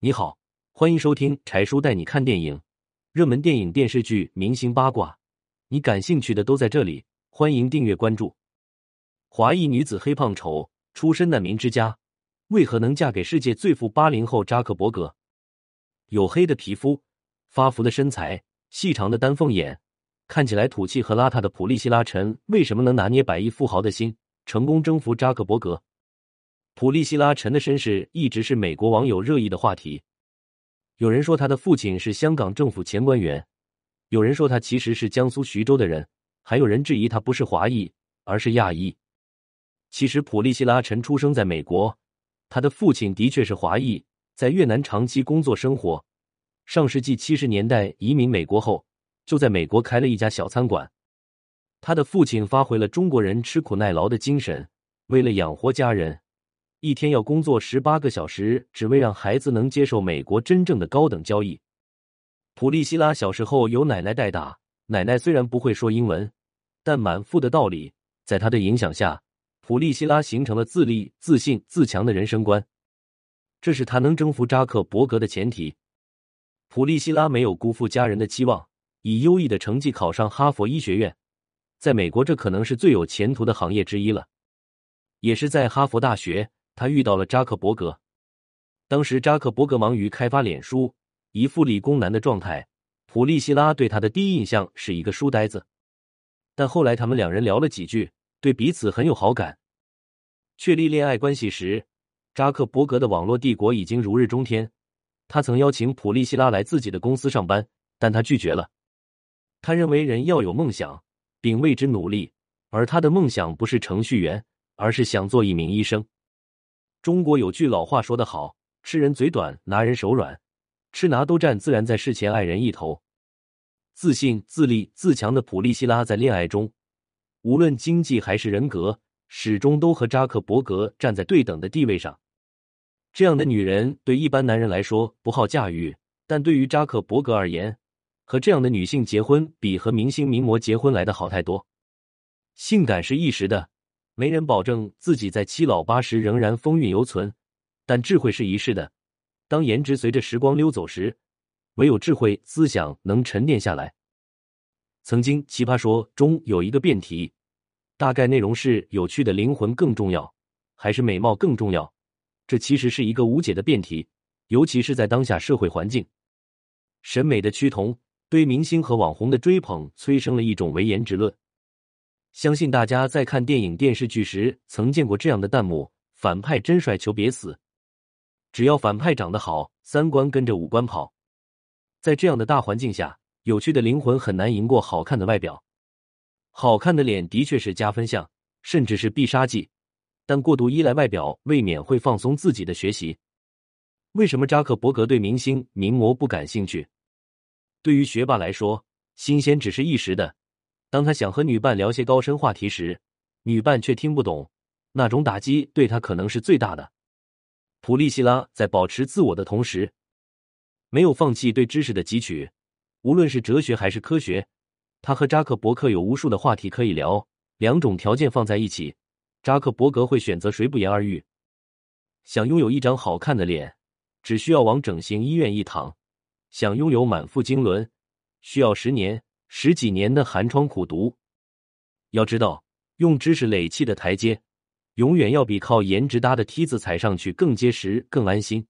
你好，欢迎收听柴叔带你看电影，热门电影、电视剧、明星八卦，你感兴趣的都在这里。欢迎订阅关注。华裔女子黑胖丑，出身难民之家，为何能嫁给世界最富八零后扎克伯格？黝黑的皮肤，发福的身材，细长的丹凤眼，看起来土气和邋遢的普利希拉·陈，为什么能拿捏百亿富豪的心，成功征服扎克伯格？普利希拉·陈的身世一直是美国网友热议的话题。有人说他的父亲是香港政府前官员，有人说他其实是江苏徐州的人。还有人质疑他不是华裔，而是亚裔。其实普利希拉·陈出生在美国，他的父亲的确是华裔，在越南长期工作生活。上世纪七十年代移民美国后，就在美国开了一家小餐馆。他的父亲发挥了中国人吃苦耐劳的精神，为了养活家人，一天要工作十八个小时，只为让孩子能接受美国真正的高等教育。普利希拉小时候由奶奶带大，奶奶虽然不会说英文。但满腹的道理，在他的影响下，普利希拉形成了自立、自信、自强的人生观。这是他能征服扎克伯格的前提。普利希拉没有辜负家人的期望，以优异的成绩考上哈佛医学院。在美国，这可能是最有前途的行业之一了。也是在哈佛大学，他遇到了扎克伯格。当时扎克伯格忙于开发脸书，一副理工男的状态。普利希拉对他的第一印象是一个书呆子。但后来他们两人聊了几句，对彼此很有好感。确立恋爱关系时，扎克伯格的网络帝国已经如日中天。他曾邀请普利希拉来自己的公司上班，但他拒绝了。他认为人要有梦想，并为之努力，而他的梦想不是程序员，而是想做一名医生。中国有句老话说得好：“吃人嘴短，拿人手软，吃拿都占，自然在事前爱人一头。”自信、自立、自强的普利希拉在恋爱中，无论经济还是人格，始终都和扎克伯格站在对等的地位上。这样的女人对一般男人来说不好驾驭，但对于扎克伯格而言，和这样的女性结婚比和明星名模结婚来的好太多。性感是一时的，没人保证自己在七老八十仍然风韵犹存；但智慧是一世的，当颜值随着时光溜走时。唯有智慧思想能沉淀下来。曾经《奇葩说》中有一个辩题，大概内容是：有趣的灵魂更重要，还是美貌更重要？这其实是一个无解的辩题，尤其是在当下社会环境，审美的趋同对明星和网红的追捧，催生了一种唯颜值论。相信大家在看电影、电视剧时，曾见过这样的弹幕：“反派真帅，求别死！只要反派长得好，三观跟着五官跑。”在这样的大环境下，有趣的灵魂很难赢过好看的外表。好看的脸的确是加分项，甚至是必杀技，但过度依赖外表，未免会放松自己的学习。为什么扎克伯格对明星名模不感兴趣？对于学霸来说，新鲜只是一时的。当他想和女伴聊些高深话题时，女伴却听不懂，那种打击对他可能是最大的。普利希拉在保持自我的同时。没有放弃对知识的汲取，无论是哲学还是科学，他和扎克伯格有无数的话题可以聊。两种条件放在一起，扎克伯格会选择谁？不言而喻。想拥有一张好看的脸，只需要往整形医院一躺；想拥有满腹经纶，需要十年、十几年的寒窗苦读。要知道，用知识垒砌的台阶，永远要比靠颜值搭的梯子踩上去更结实、更安心。